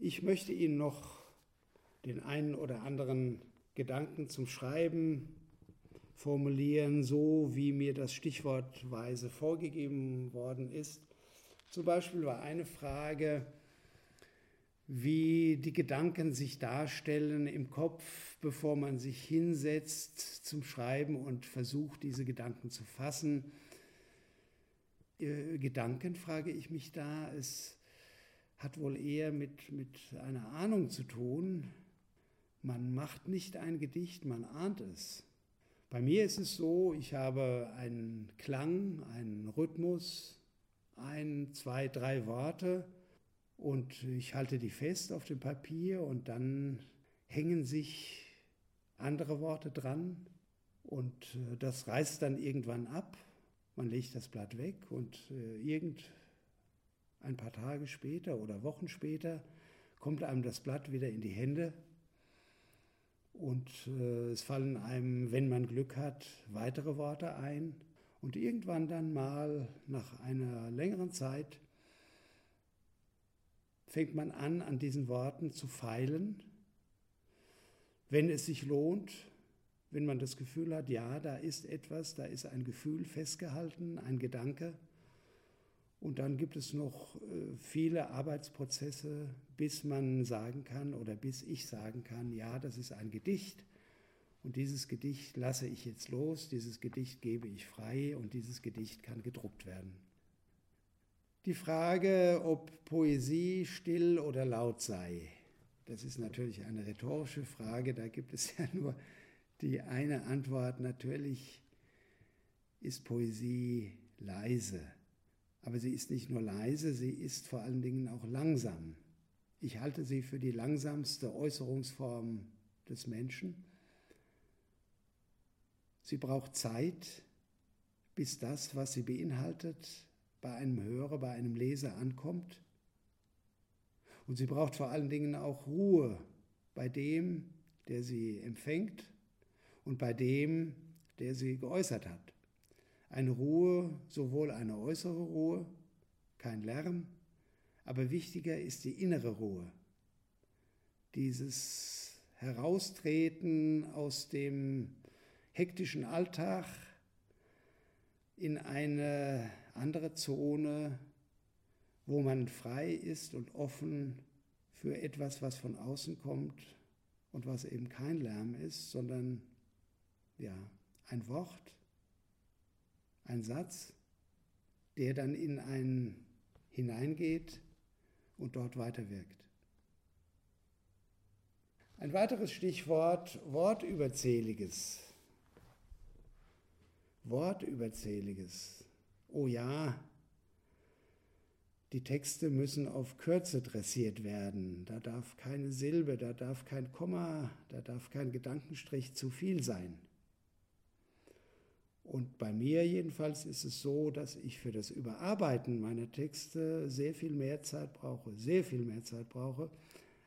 Ich möchte Ihnen noch den einen oder anderen Gedanken zum Schreiben formulieren, so wie mir das stichwortweise vorgegeben worden ist. Zum Beispiel war eine Frage, wie die Gedanken sich darstellen im Kopf, bevor man sich hinsetzt zum Schreiben und versucht, diese Gedanken zu fassen. Äh, Gedanken, frage ich mich da, es hat wohl eher mit, mit einer Ahnung zu tun. Man macht nicht ein Gedicht, man ahnt es. Bei mir ist es so, ich habe einen Klang, einen Rhythmus, ein, zwei, drei Worte und ich halte die fest auf dem Papier und dann hängen sich andere Worte dran und äh, das reißt dann irgendwann ab. Man legt das Blatt weg und äh, irgend ein paar Tage später oder Wochen später kommt einem das Blatt wieder in die Hände und äh, es fallen einem, wenn man Glück hat, weitere Worte ein. Und irgendwann dann mal nach einer längeren Zeit fängt man an, an diesen Worten zu feilen. Wenn es sich lohnt, wenn man das Gefühl hat, ja, da ist etwas, da ist ein Gefühl festgehalten, ein Gedanke. Und dann gibt es noch äh, viele Arbeitsprozesse, bis man sagen kann oder bis ich sagen kann, ja, das ist ein Gedicht. Und dieses Gedicht lasse ich jetzt los, dieses Gedicht gebe ich frei und dieses Gedicht kann gedruckt werden. Die Frage, ob Poesie still oder laut sei, das ist natürlich eine rhetorische Frage, da gibt es ja nur die eine Antwort. Natürlich ist Poesie leise. Aber sie ist nicht nur leise, sie ist vor allen Dingen auch langsam. Ich halte sie für die langsamste Äußerungsform des Menschen. Sie braucht Zeit, bis das, was sie beinhaltet, bei einem Hörer, bei einem Leser ankommt. Und sie braucht vor allen Dingen auch Ruhe bei dem, der sie empfängt und bei dem, der sie geäußert hat. Eine Ruhe, sowohl eine äußere Ruhe, kein Lärm, aber wichtiger ist die innere Ruhe. Dieses Heraustreten aus dem hektischen Alltag in eine andere Zone, wo man frei ist und offen für etwas, was von außen kommt und was eben kein Lärm ist, sondern ja, ein Wort, ein Satz, der dann in einen hineingeht und dort weiterwirkt. Ein weiteres Stichwort, Wortüberzähliges. Wortüberzähliges. Oh ja, die Texte müssen auf Kürze dressiert werden. Da darf keine Silbe, da darf kein Komma, da darf kein Gedankenstrich zu viel sein. Und bei mir jedenfalls ist es so, dass ich für das Überarbeiten meiner Texte sehr viel mehr Zeit brauche, sehr viel mehr Zeit brauche,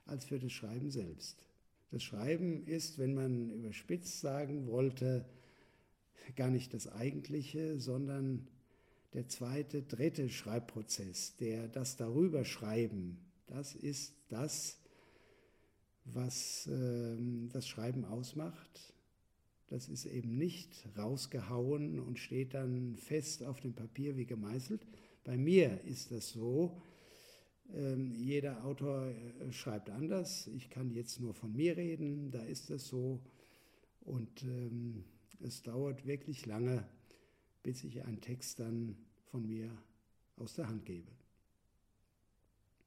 als für das Schreiben selbst. Das Schreiben ist, wenn man überspitzt sagen wollte, gar nicht das eigentliche, sondern der zweite, dritte Schreibprozess, der das darüber schreiben, das ist das, was äh, das Schreiben ausmacht. Das ist eben nicht rausgehauen und steht dann fest auf dem Papier wie gemeißelt. Bei mir ist das so. Ähm, jeder Autor äh, schreibt anders. Ich kann jetzt nur von mir reden. Da ist das so. Und ähm, es dauert wirklich lange, bis ich einen Text dann von mir aus der Hand gebe.